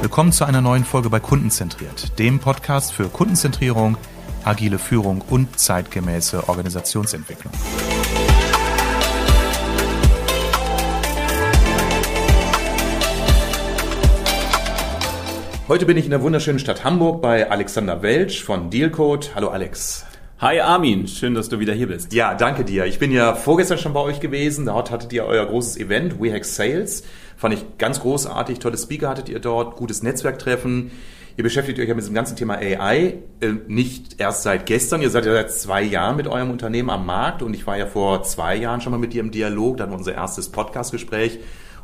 Willkommen zu einer neuen Folge bei Kundenzentriert, dem Podcast für Kundenzentrierung, agile Führung und zeitgemäße Organisationsentwicklung. Heute bin ich in der wunderschönen Stadt Hamburg bei Alexander Welsch von Dealcode. Hallo Alex. Hi Armin, schön, dass du wieder hier bist. Ja, danke dir. Ich bin ja vorgestern schon bei euch gewesen. Dort hattet ihr euer großes Event, WeHack Sales. Fand ich ganz großartig. Tolle Speaker hattet ihr dort, gutes Netzwerktreffen. Ihr beschäftigt euch ja mit dem ganzen Thema AI äh, nicht erst seit gestern. Ihr seid ja seit zwei Jahren mit eurem Unternehmen am Markt und ich war ja vor zwei Jahren schon mal mit dir im Dialog. Da hatten unser erstes Podcast-Gespräch.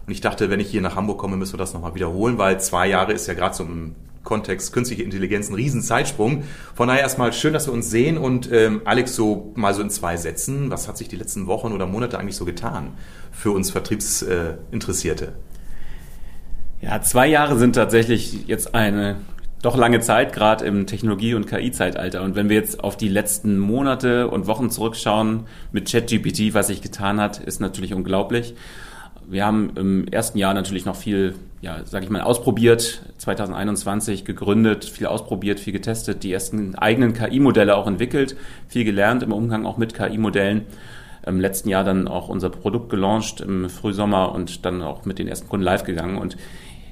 Und ich dachte, wenn ich hier nach Hamburg komme, müssen wir das nochmal wiederholen, weil zwei Jahre ist ja gerade so im Kontext künstliche Intelligenz ein Riesenzeitsprung. Von daher erstmal schön, dass wir uns sehen und ähm, Alex, so mal so in zwei Sätzen, was hat sich die letzten Wochen oder Monate eigentlich so getan für uns Vertriebsinteressierte? Ja, zwei Jahre sind tatsächlich jetzt eine doch lange Zeit, gerade im Technologie- und KI-Zeitalter. Und wenn wir jetzt auf die letzten Monate und Wochen zurückschauen mit ChatGPT, was sich getan hat, ist natürlich unglaublich. Wir haben im ersten Jahr natürlich noch viel, ja, sage ich mal, ausprobiert. 2021 gegründet, viel ausprobiert, viel getestet, die ersten eigenen KI-Modelle auch entwickelt, viel gelernt im Umgang auch mit KI-Modellen. Im letzten Jahr dann auch unser Produkt gelauncht im Frühsommer und dann auch mit den ersten Kunden live gegangen. Und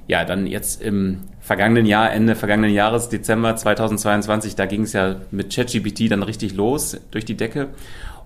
ja, dann jetzt im vergangenen Jahr, Ende vergangenen Jahres, Dezember 2022, da ging es ja mit ChatGPT dann richtig los durch die Decke.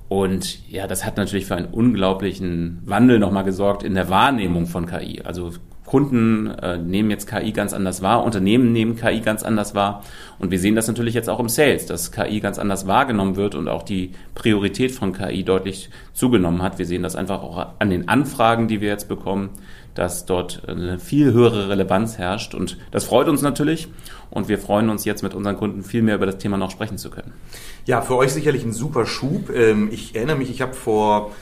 Und ja, das hat natürlich für einen unglaublichen Wandel nochmal gesorgt in der Wahrnehmung von KI. Also Kunden äh, nehmen jetzt KI ganz anders wahr, Unternehmen nehmen KI ganz anders wahr. Und wir sehen das natürlich jetzt auch im Sales, dass KI ganz anders wahrgenommen wird und auch die Priorität von KI deutlich zugenommen hat. Wir sehen das einfach auch an den Anfragen, die wir jetzt bekommen, dass dort eine viel höhere Relevanz herrscht. Und das freut uns natürlich. Und wir freuen uns jetzt mit unseren Kunden viel mehr über das Thema noch sprechen zu können. Ja, für euch sicherlich ein super Schub. Ähm, ich erinnere mich, ich habe vor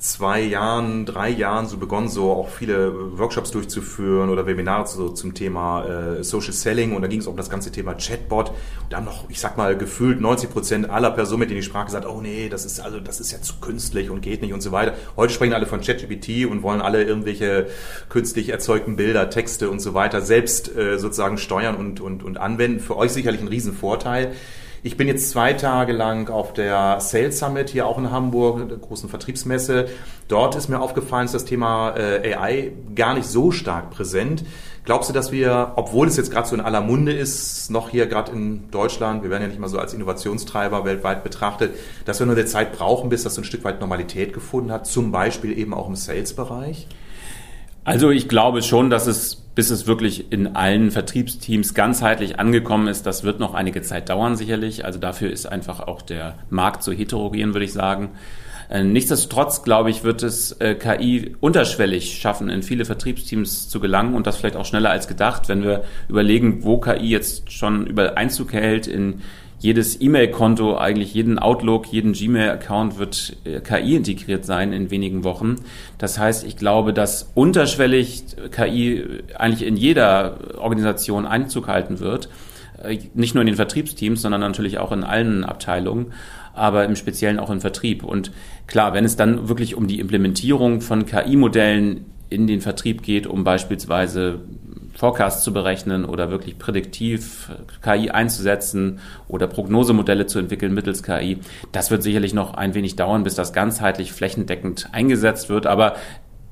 zwei Jahren, drei Jahren so begonnen, so auch viele Workshops durchzuführen oder Webinare so zum Thema äh, Social Selling und da ging es um das ganze Thema Chatbot. Und da haben noch, ich sag mal, gefühlt 90 Prozent aller Personen, mit denen ich sprach, gesagt, oh nee, das ist also das ist ja zu künstlich und geht nicht und so weiter. Heute sprechen alle von ChatGPT und wollen alle irgendwelche künstlich erzeugten Bilder, Texte und so weiter selbst äh, sozusagen steuern und, und, und anwenden. Für euch sicherlich ein Riesenvorteil. Ich bin jetzt zwei Tage lang auf der Sales Summit hier auch in Hamburg, der großen Vertriebsmesse. Dort ist mir aufgefallen, dass das Thema äh, AI gar nicht so stark präsent. Glaubst du, dass wir, obwohl es jetzt gerade so in aller Munde ist, noch hier gerade in Deutschland, wir werden ja nicht mal so als Innovationstreiber weltweit betrachtet, dass wir nur der Zeit brauchen, bis das so ein Stück weit Normalität gefunden hat, zum Beispiel eben auch im Sales-Bereich? Also ich glaube schon, dass es, bis es wirklich in allen Vertriebsteams ganzheitlich angekommen ist, das wird noch einige Zeit dauern sicherlich. Also dafür ist einfach auch der Markt so heterogen, würde ich sagen. Äh, nichtsdestotrotz, glaube ich, wird es äh, KI unterschwellig schaffen, in viele Vertriebsteams zu gelangen und das vielleicht auch schneller als gedacht, wenn wir überlegen, wo KI jetzt schon über Einzug hält in jedes E-Mail-Konto, eigentlich jeden Outlook, jeden Gmail-Account wird äh, KI integriert sein in wenigen Wochen. Das heißt, ich glaube, dass unterschwellig KI eigentlich in jeder Organisation Einzug halten wird. Äh, nicht nur in den Vertriebsteams, sondern natürlich auch in allen Abteilungen aber im Speziellen auch im Vertrieb. Und klar, wenn es dann wirklich um die Implementierung von KI-Modellen in den Vertrieb geht, um beispielsweise Forecasts zu berechnen oder wirklich prädiktiv KI einzusetzen oder Prognosemodelle zu entwickeln mittels KI. Das wird sicherlich noch ein wenig dauern, bis das ganzheitlich flächendeckend eingesetzt wird. Aber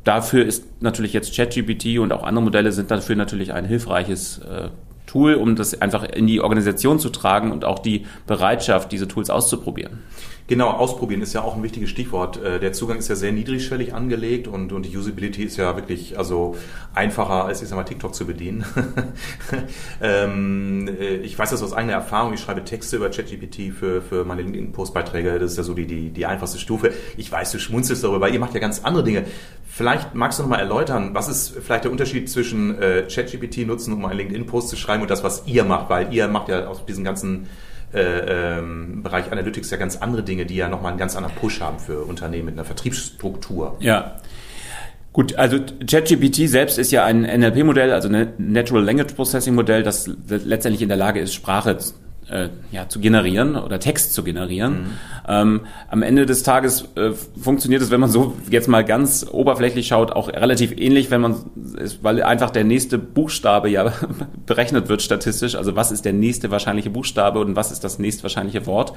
dafür ist natürlich jetzt ChatGPT und auch andere Modelle sind dafür natürlich ein hilfreiches äh, Tool, um das einfach in die Organisation zu tragen und auch die Bereitschaft, diese Tools auszuprobieren. Genau, ausprobieren ist ja auch ein wichtiges Stichwort. Äh, der Zugang ist ja sehr niedrigschwellig angelegt und, und die Usability ist ja wirklich also einfacher als ich sag mal TikTok zu bedienen. ähm, äh, ich weiß das aus eigener Erfahrung. Ich schreibe Texte über ChatGPT für, für meine LinkedIn-Postbeiträge. Das ist ja so die, die, die einfachste Stufe. Ich weiß, du schmunzelst darüber, ihr macht ja ganz andere Dinge. Vielleicht magst du noch mal erläutern, was ist vielleicht der Unterschied zwischen äh, ChatGPT nutzen, um einen LinkedIn-Post zu schreiben und das, was ihr macht, weil ihr macht ja aus diesem ganzen äh, ähm, Bereich Analytics ja ganz andere Dinge, die ja nochmal einen ganz anderen Push haben für Unternehmen mit einer Vertriebsstruktur. Ja. Gut, also ChatGPT selbst ist ja ein NLP-Modell, also ein Natural Language Processing Modell, das letztendlich in der Lage ist, Sprache äh, ja, zu generieren oder Text zu generieren. Mhm. Ähm, am Ende des Tages äh, funktioniert es, wenn man so jetzt mal ganz oberflächlich schaut, auch relativ ähnlich, wenn man weil einfach der nächste Buchstabe ja berechnet wird statistisch. Also was ist der nächste wahrscheinliche Buchstabe und was ist das nächst wahrscheinliche Wort?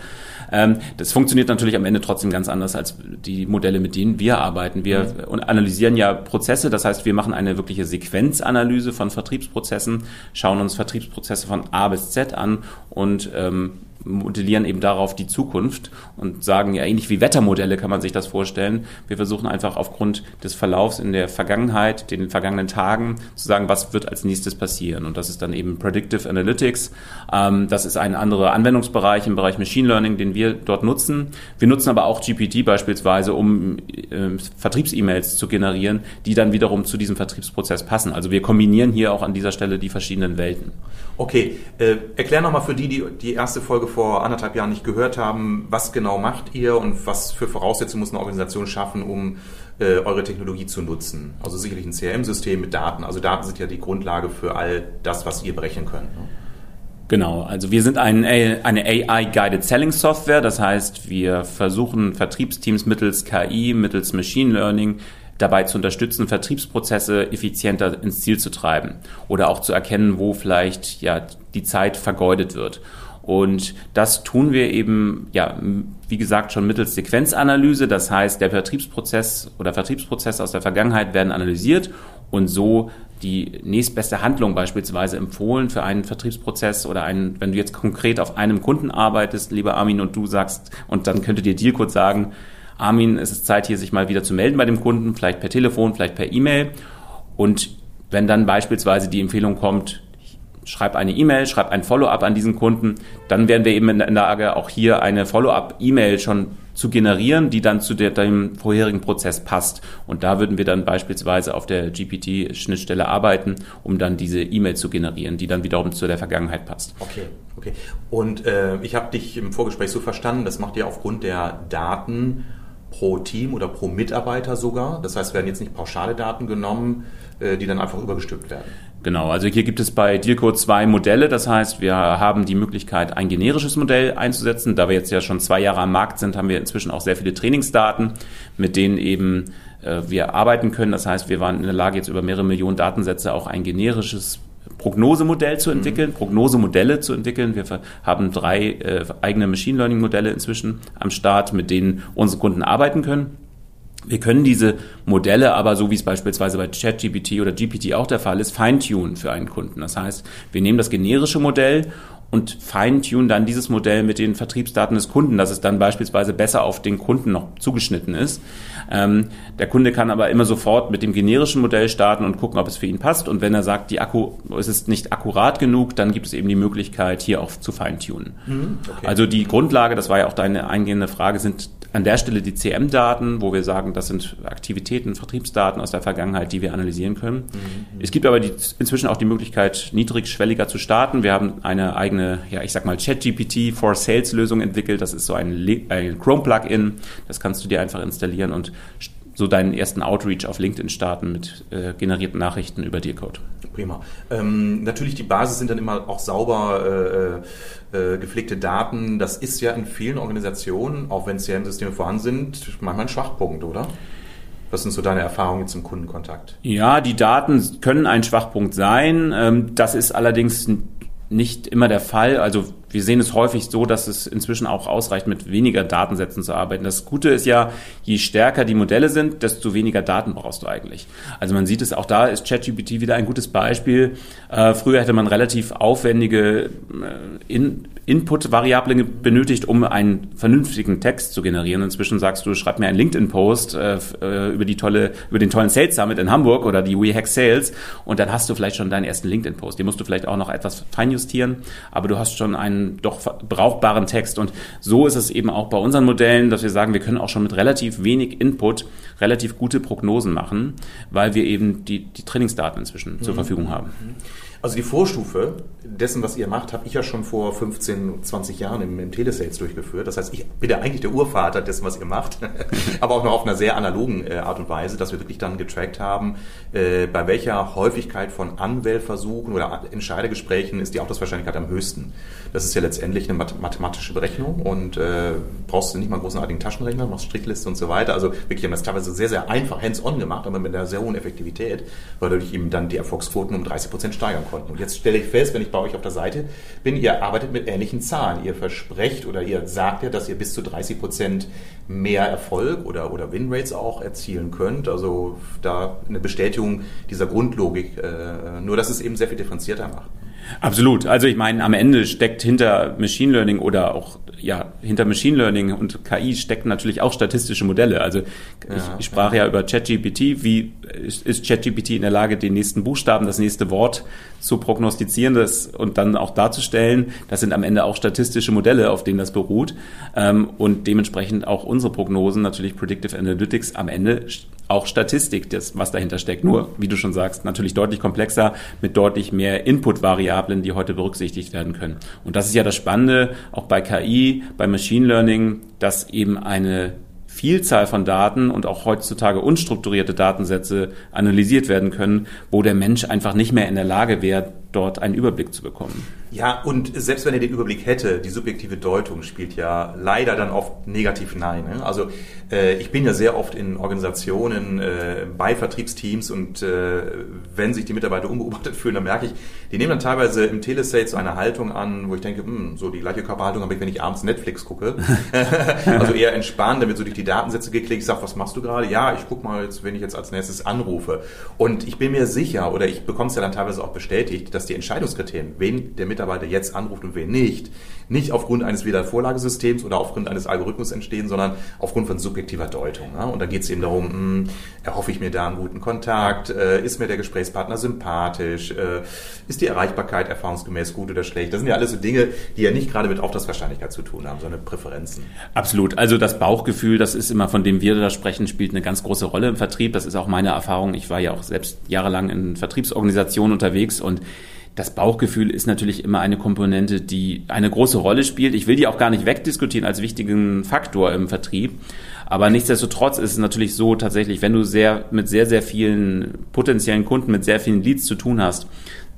Ähm, das funktioniert natürlich am Ende trotzdem ganz anders als die Modelle, mit denen wir arbeiten. Wir mhm. analysieren ja Prozesse, das heißt, wir machen eine wirkliche Sequenzanalyse von Vertriebsprozessen, schauen uns Vertriebsprozesse von A bis Z an und ähm, modellieren eben darauf die Zukunft und sagen ja ähnlich wie Wettermodelle kann man sich das vorstellen. Wir versuchen einfach aufgrund des Verlaufs in der Vergangenheit, den vergangenen Tagen zu sagen, was wird als nächstes passieren. Und das ist dann eben Predictive Analytics. Ähm, das ist ein anderer Anwendungsbereich im Bereich Machine Learning, den wir dort nutzen. Wir nutzen aber auch GPT beispielsweise, um äh, Vertriebs-E-Mails zu generieren, die dann wiederum zu diesem Vertriebsprozess passen. Also wir kombinieren hier auch an dieser Stelle die verschiedenen Welten. Okay, äh, erklär nochmal für die, die die erste Folge vor anderthalb Jahren nicht gehört haben, was genau macht ihr und was für Voraussetzungen muss eine Organisation schaffen, um äh, eure Technologie zu nutzen? Also sicherlich ein CRM-System mit Daten. Also Daten sind ja die Grundlage für all das, was ihr berechnen könnt. Ne? Genau, also wir sind ein, eine AI-Guided Selling Software, das heißt, wir versuchen Vertriebsteams mittels KI, mittels Machine Learning dabei zu unterstützen, Vertriebsprozesse effizienter ins Ziel zu treiben oder auch zu erkennen, wo vielleicht ja die Zeit vergeudet wird. Und das tun wir eben, ja, wie gesagt, schon mittels Sequenzanalyse. Das heißt, der Vertriebsprozess oder Vertriebsprozesse aus der Vergangenheit werden analysiert und so die nächstbeste Handlung beispielsweise empfohlen für einen Vertriebsprozess oder einen, wenn du jetzt konkret auf einem Kunden arbeitest, lieber Armin, und du sagst, und dann könnte dir Dealcode sagen, Armin, es ist Zeit, hier sich mal wieder zu melden bei dem Kunden, vielleicht per Telefon, vielleicht per E-Mail. Und wenn dann beispielsweise die Empfehlung kommt, schreib eine E-Mail, schreib ein Follow-up an diesen Kunden, dann wären wir eben in der Lage, auch hier eine Follow-up-E-Mail schon zu generieren, die dann zu der, dem vorherigen Prozess passt. Und da würden wir dann beispielsweise auf der GPT-Schnittstelle arbeiten, um dann diese E-Mail zu generieren, die dann wiederum zu der Vergangenheit passt. Okay, okay. Und äh, ich habe dich im Vorgespräch so verstanden, das macht ihr aufgrund der Daten pro Team oder pro Mitarbeiter sogar. Das heißt, werden jetzt nicht pauschale Daten genommen, äh, die dann einfach übergestülpt werden. Genau, also hier gibt es bei Dealcode zwei Modelle. Das heißt, wir haben die Möglichkeit, ein generisches Modell einzusetzen. Da wir jetzt ja schon zwei Jahre am Markt sind, haben wir inzwischen auch sehr viele Trainingsdaten, mit denen eben äh, wir arbeiten können. Das heißt, wir waren in der Lage, jetzt über mehrere Millionen Datensätze auch ein generisches Prognosemodell zu entwickeln, mhm. Prognosemodelle zu entwickeln. Wir haben drei äh, eigene Machine Learning Modelle inzwischen am Start, mit denen unsere Kunden arbeiten können. Wir können diese Modelle aber, so wie es beispielsweise bei ChatGPT oder GPT auch der Fall ist, feintunen für einen Kunden. Das heißt, wir nehmen das generische Modell und feintunen dann dieses Modell mit den Vertriebsdaten des Kunden, dass es dann beispielsweise besser auf den Kunden noch zugeschnitten ist. Ähm, der Kunde kann aber immer sofort mit dem generischen Modell starten und gucken, ob es für ihn passt. Und wenn er sagt, die Akku, es ist nicht akkurat genug, dann gibt es eben die Möglichkeit, hier auch zu feintunen. Mhm, okay. Also die Grundlage, das war ja auch deine eingehende Frage, sind an der Stelle die CM-Daten, wo wir sagen, das sind Aktivitäten, Vertriebsdaten aus der Vergangenheit, die wir analysieren können. Mhm. Es gibt aber die, inzwischen auch die Möglichkeit, niedrigschwelliger zu starten. Wir haben eine eigene, ja, ich sag mal, ChatGPT for Sales Lösung entwickelt. Das ist so ein, ein Chrome-Plugin. Das kannst du dir einfach installieren und so deinen ersten Outreach auf LinkedIn starten mit äh, generierten Nachrichten über Dealcode. Prima. Ähm, natürlich, die Basis sind dann immer auch sauber äh, äh, gepflegte Daten. Das ist ja in vielen Organisationen, auch wenn CRM-Systeme vorhanden sind, manchmal ein Schwachpunkt, oder? Was sind so deine Erfahrungen im Kundenkontakt? Ja, die Daten können ein Schwachpunkt sein. Ähm, das ist allerdings nicht immer der Fall. Also wir sehen es häufig so, dass es inzwischen auch ausreicht, mit weniger Datensätzen zu arbeiten. Das Gute ist ja, je stärker die Modelle sind, desto weniger Daten brauchst du eigentlich. Also man sieht es, auch da ist ChatGPT wieder ein gutes Beispiel. Äh, früher hätte man relativ aufwendige äh, in Input-Variablen benötigt, um einen vernünftigen Text zu generieren. Inzwischen sagst du, schreib mir einen LinkedIn-Post äh, äh, über die tolle, über den tollen Sales Summit in Hamburg oder die WeHack Sales und dann hast du vielleicht schon deinen ersten LinkedIn-Post. Den musst du vielleicht auch noch etwas feinjustieren, aber du hast schon einen doch brauchbaren Text und so ist es eben auch bei unseren Modellen, dass wir sagen, wir können auch schon mit relativ wenig Input relativ gute Prognosen machen, weil wir eben die, die Trainingsdaten inzwischen mhm. zur Verfügung haben. Mhm. Also die Vorstufe dessen, was ihr macht, habe ich ja schon vor 15, 20 Jahren im, im Telesales durchgeführt. Das heißt, ich bin ja eigentlich der Urvater dessen, was ihr macht, aber auch noch auf einer sehr analogen äh, Art und Weise, dass wir wirklich dann getrackt haben, äh, bei welcher Häufigkeit von Anwählversuchen oder Entscheidergesprächen ist die Autoswahrscheinlichkeit am höchsten. Das ist ja letztendlich eine mathematische Berechnung und äh, brauchst du nicht mal einen großartigen Taschenrechner, machst Strichliste und so weiter. Also wirklich haben das teilweise sehr, sehr einfach hands-on gemacht, aber mit einer sehr hohen Effektivität, weil dadurch eben dann die Erfolgsquoten um 30 Prozent steigern konnten. Und jetzt stelle ich fest, wenn ich bei euch auf der Seite bin, ihr arbeitet mit ähnlichen Zahlen. Ihr versprecht oder ihr sagt ja, dass ihr bis zu 30 Prozent mehr Erfolg oder, oder Winrates auch erzielen könnt. Also da eine Bestätigung dieser Grundlogik, äh, nur dass es eben sehr viel differenzierter macht. Absolut. Also ich meine, am Ende steckt hinter Machine Learning oder auch ja hinter Machine Learning und KI stecken natürlich auch statistische Modelle. Also ja, ich, ich, sprach ja, ja über ChatGPT. Wie ist, ist ChatGPT in der Lage, den nächsten Buchstaben, das nächste Wort zu prognostizieren das, und dann auch darzustellen? Das sind am Ende auch statistische Modelle, auf denen das beruht ähm, und dementsprechend auch unsere Prognosen natürlich Predictive Analytics am Ende auch Statistik, das, was dahinter steckt. Nur, wie du schon sagst, natürlich deutlich komplexer mit deutlich mehr Input-Variablen, die heute berücksichtigt werden können. Und das ist ja das Spannende, auch bei KI, bei Machine Learning, dass eben eine Vielzahl von Daten und auch heutzutage unstrukturierte Datensätze analysiert werden können, wo der Mensch einfach nicht mehr in der Lage wäre, dort einen Überblick zu bekommen. Ja, und selbst wenn er den Überblick hätte, die subjektive Deutung spielt ja leider dann oft negativ hinein. Ne? Also äh, ich bin ja sehr oft in Organisationen äh, bei Vertriebsteams und äh, wenn sich die Mitarbeiter unbeobachtet fühlen, dann merke ich, die nehmen dann teilweise im Telesale so eine Haltung an, wo ich denke, hm, so die gleiche Körperhaltung habe ich, wenn ich abends Netflix gucke. also eher entspannt, damit so durch die Datensätze geklickt. Ich sage, was machst du gerade? Ja, ich guck mal, jetzt, wenn ich jetzt als nächstes anrufe. Und ich bin mir sicher, oder ich bekomme es ja dann teilweise auch bestätigt, dass die Entscheidungskriterien, wen der Mitarbeiter jetzt anruft und wen nicht, nicht aufgrund eines WLAN-Vorlagesystems oder aufgrund eines Algorithmus entstehen, sondern aufgrund von subjektiver Deutung. Ne? Und da geht es eben darum, mh, hm, erhoffe ich mir da einen guten Kontakt, äh, ist mir der Gesprächspartner sympathisch, äh, ist die Erreichbarkeit erfahrungsgemäß gut oder schlecht. Das sind ja alles so Dinge, die ja nicht gerade mit Auftragswahrscheinlichkeit zu tun haben, sondern Präferenzen. Absolut. Also das Bauchgefühl, das ist immer, von dem wir da sprechen, spielt eine ganz große Rolle im Vertrieb. Das ist auch meine Erfahrung. Ich war ja auch selbst jahrelang in Vertriebsorganisationen unterwegs und das Bauchgefühl ist natürlich immer eine Komponente, die eine große Rolle spielt. Ich will die auch gar nicht wegdiskutieren als wichtigen Faktor im Vertrieb. Aber nichtsdestotrotz ist es natürlich so tatsächlich, wenn du sehr, mit sehr, sehr vielen potenziellen Kunden, mit sehr vielen Leads zu tun hast,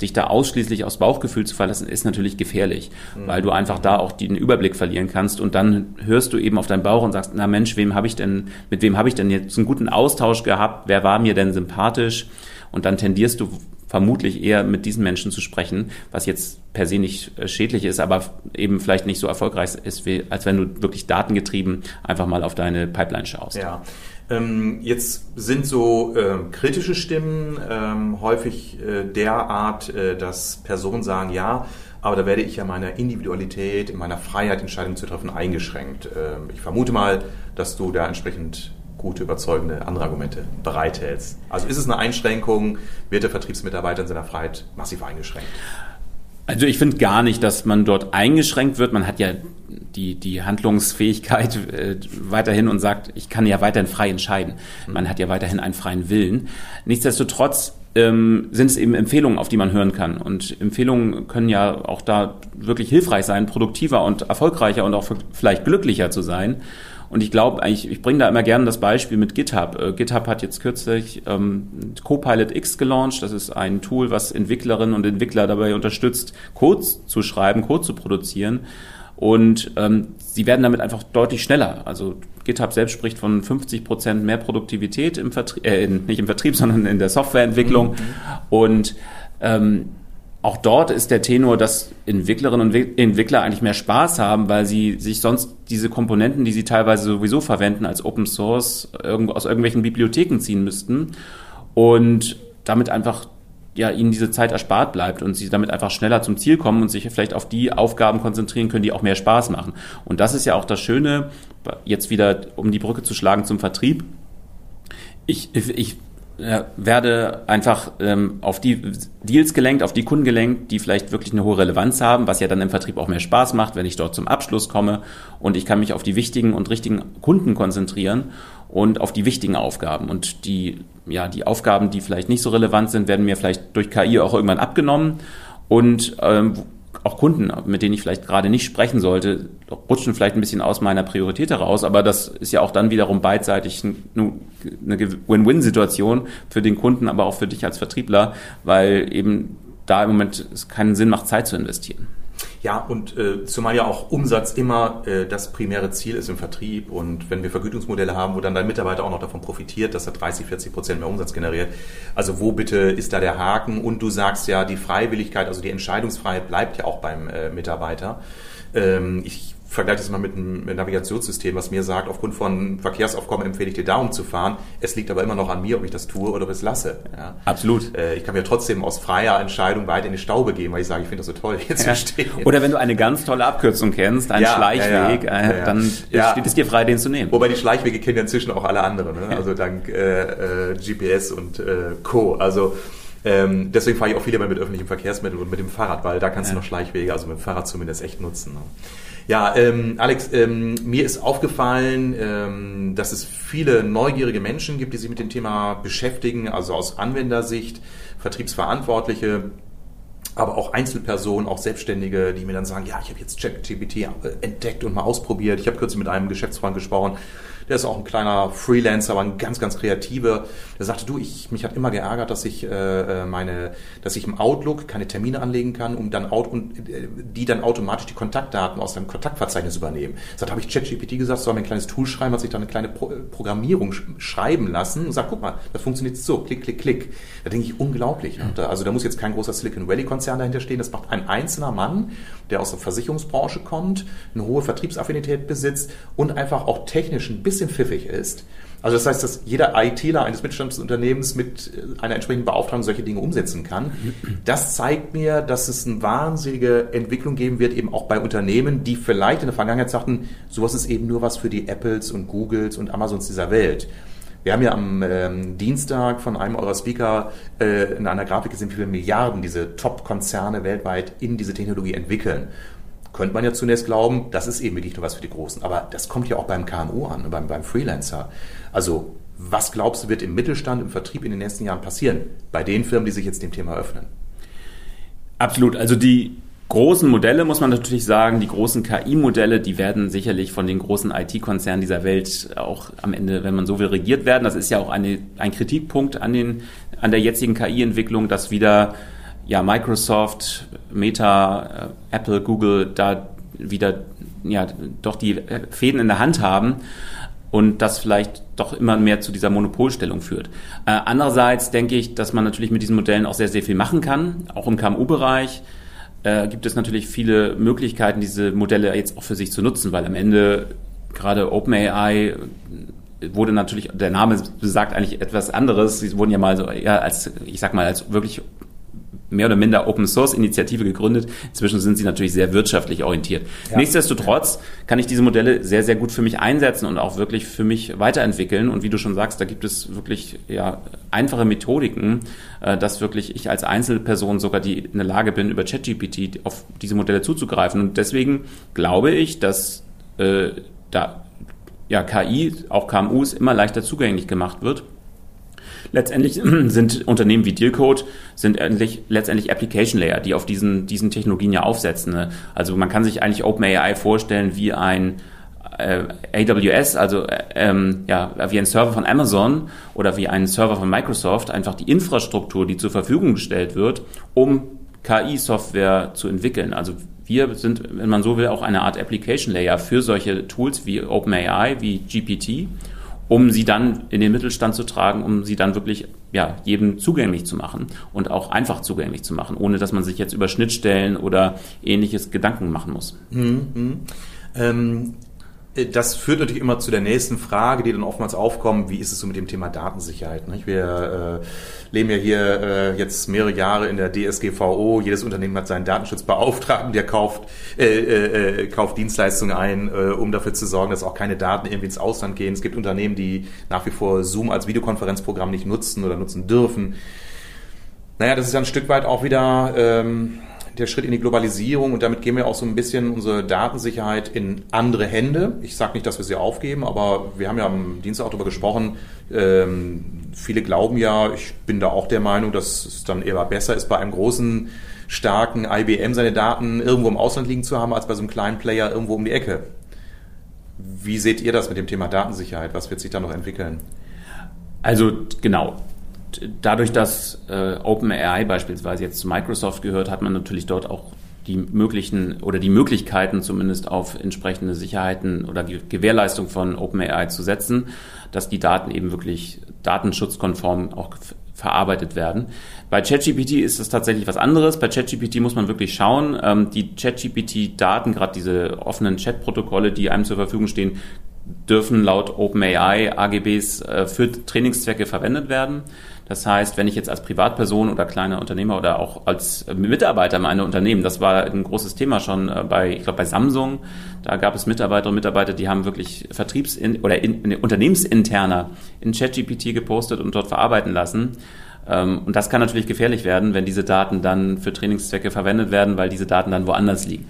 dich da ausschließlich aus Bauchgefühl zu verlassen, ist natürlich gefährlich, mhm. weil du einfach da auch den Überblick verlieren kannst und dann hörst du eben auf deinen Bauch und sagst, na Mensch, wem habe ich denn, mit wem habe ich denn jetzt einen guten Austausch gehabt? Wer war mir denn sympathisch? Und dann tendierst du vermutlich eher mit diesen Menschen zu sprechen, was jetzt per se nicht äh, schädlich ist, aber eben vielleicht nicht so erfolgreich ist, wie, als wenn du wirklich datengetrieben einfach mal auf deine Pipeline schaust. Ja. Ähm, jetzt sind so äh, kritische Stimmen ähm, häufig äh, derart, äh, dass Personen sagen, ja, aber da werde ich ja meiner Individualität, in meiner Freiheit, Entscheidungen zu treffen, eingeschränkt. Ähm, ich vermute mal, dass du da entsprechend gute, überzeugende andere Argumente bereithältst. Also ist es eine Einschränkung, wird der Vertriebsmitarbeiter in seiner Freiheit massiv eingeschränkt? Also ich finde gar nicht, dass man dort eingeschränkt wird. Man hat ja die, die Handlungsfähigkeit äh, weiterhin und sagt, ich kann ja weiterhin frei entscheiden. Man hat ja weiterhin einen freien Willen. Nichtsdestotrotz ähm, sind es eben Empfehlungen, auf die man hören kann. Und Empfehlungen können ja auch da wirklich hilfreich sein, produktiver und erfolgreicher und auch vielleicht glücklicher zu sein. Und ich glaube, eigentlich, ich bringe da immer gerne das Beispiel mit GitHub. Äh, GitHub hat jetzt kürzlich ähm, Copilot X gelauncht. Das ist ein Tool, was Entwicklerinnen und Entwickler dabei unterstützt, Codes zu schreiben, Code zu produzieren. Und ähm, sie werden damit einfach deutlich schneller. Also GitHub selbst spricht von 50 Prozent mehr Produktivität im Vertrieb, äh, nicht im Vertrieb, sondern in der Softwareentwicklung. Mhm. Und ähm, auch dort ist der Tenor, dass Entwicklerinnen und Entwickler eigentlich mehr Spaß haben, weil sie sich sonst diese Komponenten, die sie teilweise sowieso verwenden, als Open Source aus irgendwelchen Bibliotheken ziehen müssten und damit einfach ja, ihnen diese Zeit erspart bleibt und sie damit einfach schneller zum Ziel kommen und sich vielleicht auf die Aufgaben konzentrieren können, die auch mehr Spaß machen. Und das ist ja auch das Schöne, jetzt wieder um die Brücke zu schlagen zum Vertrieb. Ich, ich werde einfach ähm, auf die Deals gelenkt, auf die Kunden gelenkt, die vielleicht wirklich eine hohe Relevanz haben, was ja dann im Vertrieb auch mehr Spaß macht, wenn ich dort zum Abschluss komme und ich kann mich auf die wichtigen und richtigen Kunden konzentrieren und auf die wichtigen Aufgaben. Und die, ja, die Aufgaben, die vielleicht nicht so relevant sind, werden mir vielleicht durch KI auch irgendwann abgenommen. Und ähm, auch Kunden, mit denen ich vielleicht gerade nicht sprechen sollte, rutschen vielleicht ein bisschen aus meiner Priorität heraus, aber das ist ja auch dann wiederum beidseitig eine Win-Win-Situation für den Kunden, aber auch für dich als Vertriebler, weil eben da im Moment es keinen Sinn macht, Zeit zu investieren. Ja, und äh, zumal ja auch Umsatz immer äh, das primäre Ziel ist im Vertrieb. Und wenn wir Vergütungsmodelle haben, wo dann dein Mitarbeiter auch noch davon profitiert, dass er 30, 40 Prozent mehr Umsatz generiert. Also wo bitte ist da der Haken? Und du sagst ja, die Freiwilligkeit, also die Entscheidungsfreiheit bleibt ja auch beim äh, Mitarbeiter. Ähm, ich vergleiche das mal mit einem Navigationssystem, was mir sagt, aufgrund von Verkehrsaufkommen empfehle ich dir Daumen zu fahren. Es liegt aber immer noch an mir, ob ich das tue oder ob ich es lasse. Ja. Absolut. Äh, ich kann mir trotzdem aus freier Entscheidung weiter in die Staube gehen, weil ich sage, ich finde das so toll, hier ja. zu stehen. Oder wenn du eine ganz tolle Abkürzung kennst, einen ja, Schleichweg, äh, dann steht es dir frei, den zu nehmen. Wobei die Schleichwege kennen ja inzwischen auch alle anderen, ne? also dank äh, äh GPS und äh, Co. Also ähm, deswegen fahre ich auch viele mal mit öffentlichen Verkehrsmitteln und mit dem Fahrrad, weil da kannst du noch Schleichwege, also mit dem Fahrrad zumindest echt nutzen. Ne? Ja, ähm, Alex, ähm, mir ist aufgefallen, ähm, dass es viele neugierige Menschen gibt, die sich mit dem Thema beschäftigen, also aus Anwendersicht, Vertriebsverantwortliche, aber auch Einzelpersonen, auch Selbstständige, die mir dann sagen, ja, ich habe jetzt ChatGPT äh, entdeckt und mal ausprobiert. Ich habe kürzlich mit einem Geschäftsfreund gesprochen, der ist auch ein kleiner Freelancer, aber ein ganz, ganz kreativer. Der sagte, du, ich, mich hat immer geärgert, dass ich äh, äh meine, dass ich im Outlook keine Termine anlegen kann, um dann out, und, äh, die dann automatisch die Kontaktdaten aus deinem Kontaktverzeichnis übernehmen. Das habe ich ChatGPT gesagt, soll mir ein kleines Tool schreiben, hat sich dann eine kleine Pro Programmierung sch schreiben lassen und sagt, guck mal, das funktioniert so, klick, klick, klick. Da denke ich, unglaublich. Mhm. Also da muss jetzt kein großer Silicon Valley Konzern dahinter stehen. Das macht ein einzelner Mann, der aus der Versicherungsbranche kommt, eine hohe Vertriebsaffinität besitzt und einfach auch technisch ein bisschen pfiffig ist. Also das heißt, dass jeder ITler eines Mittelstandsunternehmens mit einer entsprechenden Beauftragung solche Dinge umsetzen kann. Das zeigt mir, dass es eine wahnsinnige Entwicklung geben wird, eben auch bei Unternehmen, die vielleicht in der Vergangenheit sagten, sowas ist eben nur was für die Apples und Googles und Amazons dieser Welt. Wir haben ja am ähm, Dienstag von einem eurer Speaker äh, in einer Grafik gesehen, wie viele Milliarden diese Top-Konzerne weltweit in diese Technologie entwickeln. Könnte man ja zunächst glauben, das ist eben wirklich nur was für die Großen. Aber das kommt ja auch beim KMU an, beim, beim Freelancer. Also was glaubst du, wird im Mittelstand, im Vertrieb in den nächsten Jahren passieren? Bei den Firmen, die sich jetzt dem Thema öffnen? Absolut. Also die großen Modelle, muss man natürlich sagen, die großen KI-Modelle, die werden sicherlich von den großen IT-Konzernen dieser Welt auch am Ende, wenn man so will, regiert werden. Das ist ja auch eine, ein Kritikpunkt an, den, an der jetzigen KI-Entwicklung, dass wieder ja, Microsoft, Meta, äh, Apple, Google da wieder ja, doch die äh, Fäden in der Hand haben und das vielleicht doch immer mehr zu dieser Monopolstellung führt. Äh, andererseits denke ich, dass man natürlich mit diesen Modellen auch sehr, sehr viel machen kann, auch im KMU-Bereich gibt es natürlich viele Möglichkeiten, diese Modelle jetzt auch für sich zu nutzen, weil am Ende gerade OpenAI wurde natürlich, der Name besagt eigentlich etwas anderes. Sie wurden ja mal so eher als, ich sag mal, als wirklich mehr oder minder Open Source Initiative gegründet. Inzwischen sind sie natürlich sehr wirtschaftlich orientiert. Ja. Nichtsdestotrotz kann ich diese Modelle sehr, sehr gut für mich einsetzen und auch wirklich für mich weiterentwickeln. Und wie du schon sagst, da gibt es wirklich ja, einfache Methodiken, äh, dass wirklich ich als Einzelperson sogar die in der Lage bin, über ChatGPT auf diese Modelle zuzugreifen. Und deswegen glaube ich, dass äh, da ja, KI, auch KMUs, immer leichter zugänglich gemacht wird letztendlich sind Unternehmen wie Dealcode sind letztendlich Application Layer, die auf diesen, diesen Technologien ja aufsetzen. Ne? Also man kann sich eigentlich OpenAI vorstellen wie ein äh, AWS, also äh, ähm, ja, wie ein Server von Amazon oder wie ein Server von Microsoft, einfach die Infrastruktur, die zur Verfügung gestellt wird, um KI-Software zu entwickeln. Also wir sind, wenn man so will, auch eine Art Application Layer für solche Tools wie OpenAI, wie GPT um sie dann in den Mittelstand zu tragen, um sie dann wirklich ja, jedem zugänglich zu machen und auch einfach zugänglich zu machen, ohne dass man sich jetzt über Schnittstellen oder ähnliches Gedanken machen muss. Mhm. Ähm, das führt natürlich immer zu der nächsten Frage, die dann oftmals aufkommt, wie ist es so mit dem Thema Datensicherheit? Wir äh, leben ja hier äh, jetzt mehrere Jahre in der DSGVO, jedes Unternehmen hat seinen Datenschutzbeauftragten, der kauft, äh, äh, äh, kauft Dienstleistungen ein, äh, um dafür zu sorgen, dass auch keine Daten irgendwie ins Ausland gehen. Es gibt Unternehmen, die nach wie vor Zoom als Videokonferenzprogramm nicht nutzen oder nutzen dürfen. Naja, das ist ja ein Stück weit auch wieder... Ähm, der Schritt in die Globalisierung und damit gehen wir auch so ein bisschen unsere Datensicherheit in andere Hände. Ich sage nicht, dass wir sie aufgeben, aber wir haben ja am Dienstag auch darüber gesprochen. Ähm, viele glauben ja, ich bin da auch der Meinung, dass es dann eher besser ist, bei einem großen, starken IBM seine Daten irgendwo im Ausland liegen zu haben, als bei so einem kleinen Player irgendwo um die Ecke. Wie seht ihr das mit dem Thema Datensicherheit? Was wird sich da noch entwickeln? Also genau, dadurch, dass äh, OpenAI beispielsweise jetzt zu Microsoft gehört, hat man natürlich dort auch die möglichen oder die Möglichkeiten zumindest auf entsprechende Sicherheiten oder Gewährleistung von OpenAI zu setzen, dass die Daten eben wirklich datenschutzkonform auch verarbeitet werden. Bei ChatGPT ist es tatsächlich was anderes. Bei ChatGPT muss man wirklich schauen, ähm, die ChatGPT-Daten, gerade diese offenen Chat-Protokolle, die einem zur Verfügung stehen, dürfen laut OpenAI AGBs äh, für Trainingszwecke verwendet werden. Das heißt, wenn ich jetzt als Privatperson oder kleiner Unternehmer oder auch als Mitarbeiter meiner Unternehmen, das war ein großes Thema schon äh, bei, ich glaube bei Samsung, da gab es Mitarbeiter und Mitarbeiter, die haben wirklich Vertriebs- oder in, in, unternehmensinterner in ChatGPT gepostet und dort verarbeiten lassen. Ähm, und das kann natürlich gefährlich werden, wenn diese Daten dann für Trainingszwecke verwendet werden, weil diese Daten dann woanders liegen.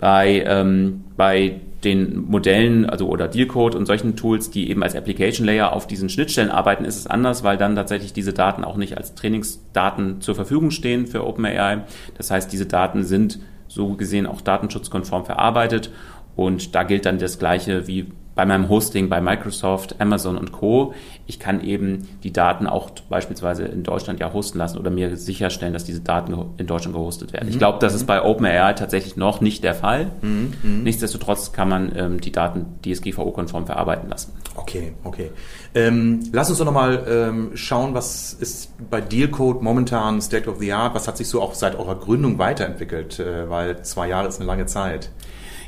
Bei, ähm, bei den Modellen, also oder Dealcode und solchen Tools, die eben als Application Layer auf diesen Schnittstellen arbeiten, ist es anders, weil dann tatsächlich diese Daten auch nicht als Trainingsdaten zur Verfügung stehen für OpenAI. Das heißt, diese Daten sind so gesehen auch datenschutzkonform verarbeitet und da gilt dann das Gleiche wie bei meinem Hosting bei Microsoft, Amazon und Co. Ich kann eben die Daten auch beispielsweise in Deutschland ja hosten lassen oder mir sicherstellen, dass diese Daten in Deutschland gehostet werden. Mhm. Ich glaube, das ist bei OpenAI tatsächlich noch nicht der Fall. Mhm. mhm. Nichtsdestotrotz kann man ähm, die Daten DSGVO-konform verarbeiten lassen. Okay, okay. Ähm, lass uns doch nochmal ähm, schauen, was ist bei Dealcode momentan State of the Art? Was hat sich so auch seit eurer Gründung weiterentwickelt? Äh, weil zwei Jahre ist eine lange Zeit.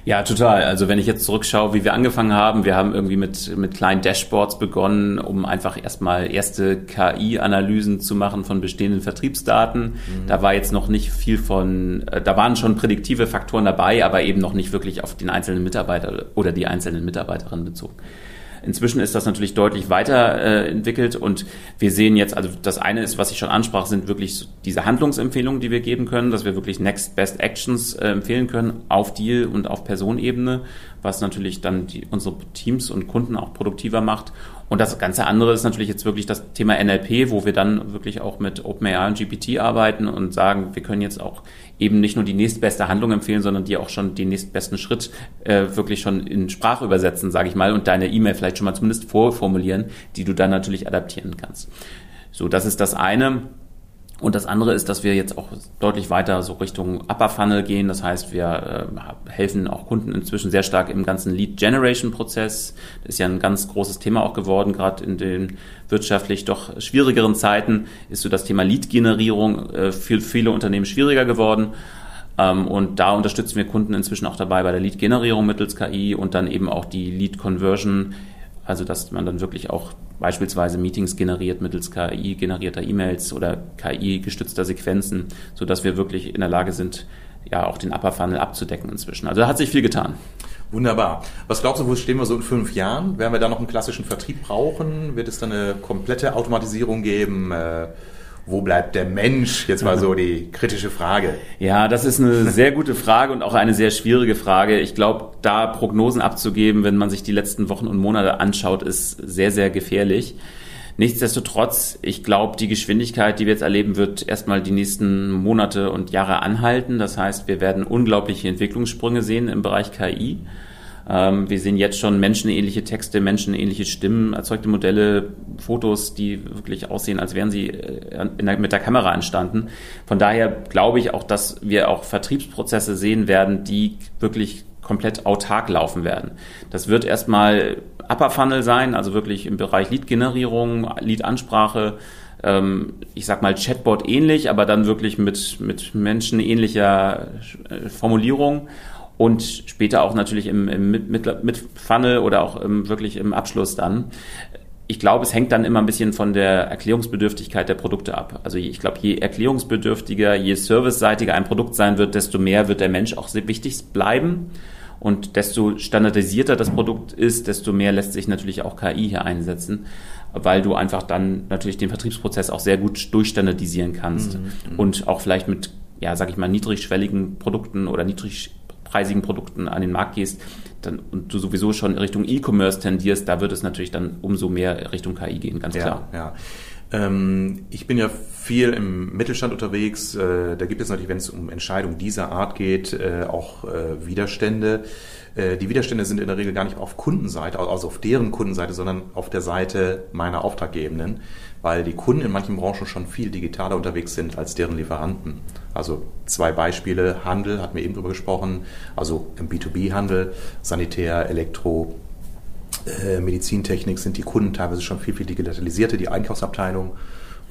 Ja, total. Also wenn ich jetzt zurückschaue, wie wir angefangen haben, wir haben irgendwie mit, mit kleinen Dashboards begonnen, um einfach erstmal erste KI-Analysen zu machen von bestehenden Vertriebsdaten. Mhm. Da war jetzt noch nicht viel von, äh, da waren schon prädiktive Faktoren dabei, aber eben noch nicht wirklich auf den einzelnen Mitarbeiter oder die einzelnen Mitarbeiterinnen bezogen. Inzwischen ist das natürlich deutlich weiterentwickelt äh, und wir sehen jetzt, also das eine ist, was ich schon ansprach, sind wirklich diese Handlungsempfehlungen, die wir geben können, dass wir wirklich Next Best Actions äh, empfehlen können auf Deal und auf Personebene, was natürlich dann die, unsere Teams und Kunden auch produktiver macht. Und das ganze andere ist natürlich jetzt wirklich das Thema NLP, wo wir dann wirklich auch mit OpenAI und GPT arbeiten und sagen, wir können jetzt auch eben nicht nur die nächstbeste Handlung empfehlen, sondern dir auch schon den nächstbesten Schritt äh, wirklich schon in Sprache übersetzen, sage ich mal, und deine E-Mail vielleicht schon mal zumindest vorformulieren, die du dann natürlich adaptieren kannst. So, das ist das eine. Und das andere ist, dass wir jetzt auch deutlich weiter so Richtung Upper Funnel gehen. Das heißt, wir äh, helfen auch Kunden inzwischen sehr stark im ganzen Lead Generation Prozess. Das ist ja ein ganz großes Thema auch geworden, gerade in den wirtschaftlich doch schwierigeren Zeiten ist so das Thema Lead Generierung äh, für viele Unternehmen schwieriger geworden. Ähm, und da unterstützen wir Kunden inzwischen auch dabei bei der Lead Generierung mittels KI und dann eben auch die Lead Conversion also dass man dann wirklich auch beispielsweise Meetings generiert mittels KI generierter E-Mails oder KI gestützter Sequenzen, sodass wir wirklich in der Lage sind, ja auch den Upper Funnel abzudecken inzwischen. Also da hat sich viel getan. Wunderbar. Was glaubst du, wo stehen wir so in fünf Jahren? Werden wir da noch einen klassischen Vertrieb brauchen? Wird es da eine komplette Automatisierung geben? Wo bleibt der Mensch? Jetzt mal so die kritische Frage. Ja, das ist eine sehr gute Frage und auch eine sehr schwierige Frage. Ich glaube, da Prognosen abzugeben, wenn man sich die letzten Wochen und Monate anschaut, ist sehr, sehr gefährlich. Nichtsdestotrotz, ich glaube, die Geschwindigkeit, die wir jetzt erleben, wird erstmal die nächsten Monate und Jahre anhalten. Das heißt, wir werden unglaubliche Entwicklungssprünge sehen im Bereich KI. Ähm, wir sehen jetzt schon menschenähnliche Texte, menschenähnliche Stimmen, erzeugte Modelle, Fotos, die wirklich aussehen, als wären sie äh, der, mit der Kamera entstanden. Von daher glaube ich auch, dass wir auch Vertriebsprozesse sehen werden, die wirklich komplett autark laufen werden. Das wird erstmal Upper Funnel sein, also wirklich im Bereich Lead-Generierung, Lead-Ansprache, ähm, ich sag mal Chatbot ähnlich, aber dann wirklich mit, mit menschenähnlicher äh, Formulierung und später auch natürlich im, im mit, mit Funnel oder auch im, wirklich im Abschluss dann. Ich glaube, es hängt dann immer ein bisschen von der Erklärungsbedürftigkeit der Produkte ab. Also ich glaube, je erklärungsbedürftiger, je serviceseitiger ein Produkt sein wird, desto mehr wird der Mensch auch wichtig bleiben. Und desto standardisierter das Produkt ist, desto mehr lässt sich natürlich auch KI hier einsetzen, weil du einfach dann natürlich den Vertriebsprozess auch sehr gut durchstandardisieren kannst mhm. und auch vielleicht mit ja, sag ich mal, niedrigschwelligen Produkten oder niedrigpreisigen Produkten an den Markt gehst, dann, und du sowieso schon Richtung E-Commerce tendierst, da wird es natürlich dann umso mehr Richtung KI gehen, ganz klar. Ja, ähm, ich bin ja viel im Mittelstand unterwegs. Äh, da gibt es natürlich, wenn es um Entscheidungen dieser Art geht, äh, auch äh, Widerstände. Äh, die Widerstände sind in der Regel gar nicht auf Kundenseite, also auf deren Kundenseite, sondern auf der Seite meiner Auftraggebenden, weil die Kunden in manchen Branchen schon viel digitaler unterwegs sind als deren Lieferanten. Also zwei Beispiele, Handel, hatten wir eben drüber gesprochen, also im B2B-Handel, Sanitär, Elektro, äh, Medizintechnik sind die Kunden teilweise schon viel, viel digitalisierter, die Einkaufsabteilung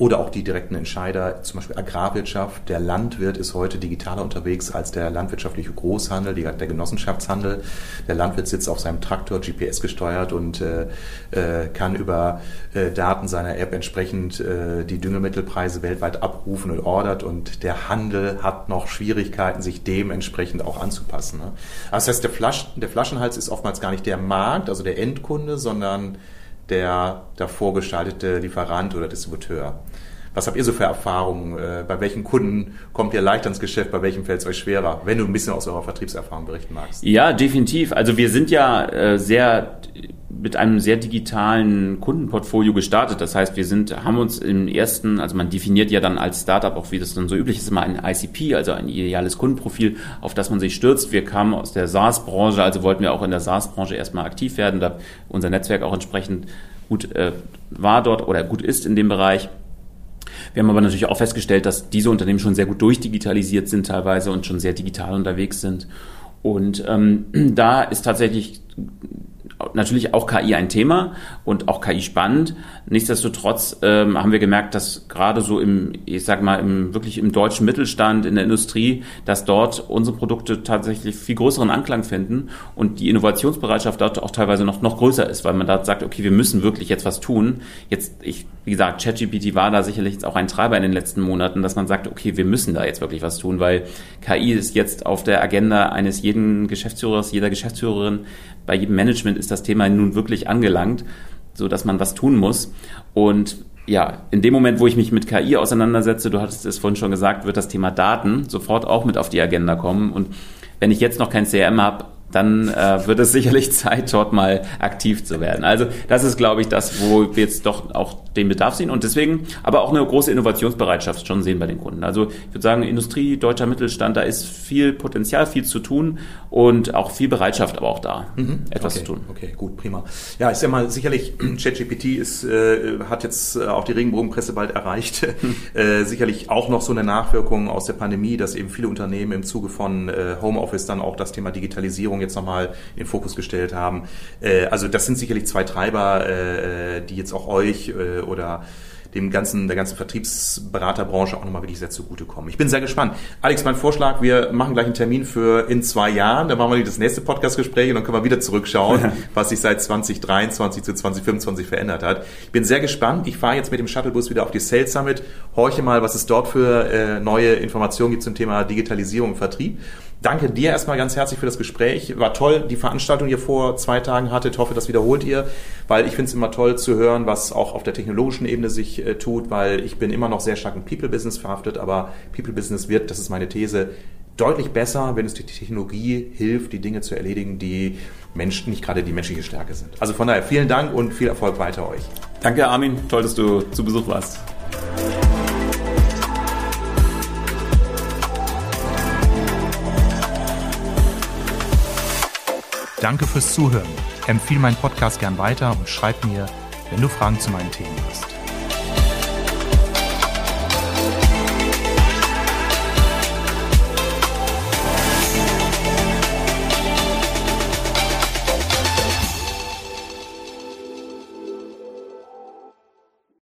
oder auch die direkten Entscheider, zum Beispiel Agrarwirtschaft. Der Landwirt ist heute digitaler unterwegs als der landwirtschaftliche Großhandel, der Genossenschaftshandel. Der Landwirt sitzt auf seinem Traktor, GPS gesteuert und äh, äh, kann über äh, Daten seiner App entsprechend äh, die Düngemittelpreise weltweit abrufen und ordert. Und der Handel hat noch Schwierigkeiten, sich dementsprechend auch anzupassen. Ne? Das heißt, der, Flasch, der Flaschenhals ist oftmals gar nicht der Markt, also der Endkunde, sondern der davor gestaltete Lieferant oder Distributeur. Was habt ihr so für Erfahrungen? Äh, bei welchen Kunden kommt ihr leicht ans Geschäft? Bei welchem fällt es euch schwerer? Wenn du ein bisschen aus eurer Vertriebserfahrung berichten magst. Ja, definitiv. Also wir sind ja äh, sehr mit einem sehr digitalen Kundenportfolio gestartet. Das heißt, wir sind, haben uns im ersten, also man definiert ja dann als Startup auch, wie das dann so üblich ist, immer ein ICP, also ein ideales Kundenprofil, auf das man sich stürzt. Wir kamen aus der SaaS-Branche, also wollten wir auch in der SaaS-Branche erstmal aktiv werden, da unser Netzwerk auch entsprechend gut äh, war dort oder gut ist in dem Bereich. Wir haben aber natürlich auch festgestellt, dass diese Unternehmen schon sehr gut durchdigitalisiert sind teilweise und schon sehr digital unterwegs sind. Und ähm, da ist tatsächlich natürlich auch KI ein Thema und auch KI spannend. Nichtsdestotrotz ähm, haben wir gemerkt, dass gerade so im, ich sag mal, im wirklich im deutschen Mittelstand, in der Industrie, dass dort unsere Produkte tatsächlich viel größeren Anklang finden und die Innovationsbereitschaft dort auch teilweise noch, noch größer ist, weil man da sagt, okay, wir müssen wirklich jetzt was tun. Jetzt, ich, wie gesagt, ChatGPT war da sicherlich jetzt auch ein Treiber in den letzten Monaten, dass man sagt, okay, wir müssen da jetzt wirklich was tun, weil KI ist jetzt auf der Agenda eines jeden Geschäftsführers, jeder Geschäftsführerin, bei jedem Management ist das Thema nun wirklich angelangt, so dass man was tun muss. Und ja, in dem Moment, wo ich mich mit KI auseinandersetze, du hattest es vorhin schon gesagt, wird das Thema Daten sofort auch mit auf die Agenda kommen. Und wenn ich jetzt noch kein CRM habe, dann äh, wird es sicherlich Zeit, dort mal aktiv zu werden. Also das ist, glaube ich, das, wo wir jetzt doch auch den Bedarf sehen und deswegen aber auch eine große Innovationsbereitschaft schon sehen bei den Kunden. Also ich würde sagen, Industrie, deutscher Mittelstand, da ist viel Potenzial, viel zu tun und auch viel Bereitschaft aber auch da, mhm. etwas okay. zu tun. Okay, gut, prima. Ja, ist ja mal sicherlich, ChatGPT ist, äh, hat jetzt äh, auch die Regenbogenpresse bald erreicht. Mhm. Äh, sicherlich auch noch so eine Nachwirkung aus der Pandemie, dass eben viele Unternehmen im Zuge von äh, Homeoffice dann auch das Thema Digitalisierung jetzt nochmal in den Fokus gestellt haben. Äh, also das sind sicherlich zwei Treiber, äh, die jetzt auch euch äh, oder dem ganzen, der ganzen Vertriebsberaterbranche auch nochmal wirklich sehr zugutekommen. Ich bin sehr gespannt. Alex, mein Vorschlag, wir machen gleich einen Termin für in zwei Jahren, dann machen wir das nächste Podcastgespräch und dann können wir wieder zurückschauen, was sich seit 2023 zu 2025 verändert hat. Ich bin sehr gespannt. Ich fahre jetzt mit dem Shuttlebus wieder auf die Sales Summit, horche mal, was es dort für äh, neue Informationen gibt zum Thema Digitalisierung und Vertrieb. Danke dir erstmal ganz herzlich für das Gespräch. War toll, die Veranstaltung, die ihr vor zwei Tagen hattet. Ich hoffe, das wiederholt ihr, weil ich finde es immer toll zu hören, was auch auf der technologischen Ebene sich äh, tut, weil ich bin immer noch sehr stark im People-Business verhaftet, aber People-Business wird, das ist meine These, deutlich besser, wenn es die Technologie hilft, die Dinge zu erledigen, die Menschen, nicht gerade die menschliche Stärke sind. Also von daher vielen Dank und viel Erfolg weiter euch. Danke, Armin. Toll, dass du zu Besuch warst. Danke fürs Zuhören. Empfehle meinen Podcast gern weiter und schreib mir, wenn du Fragen zu meinen Themen hast.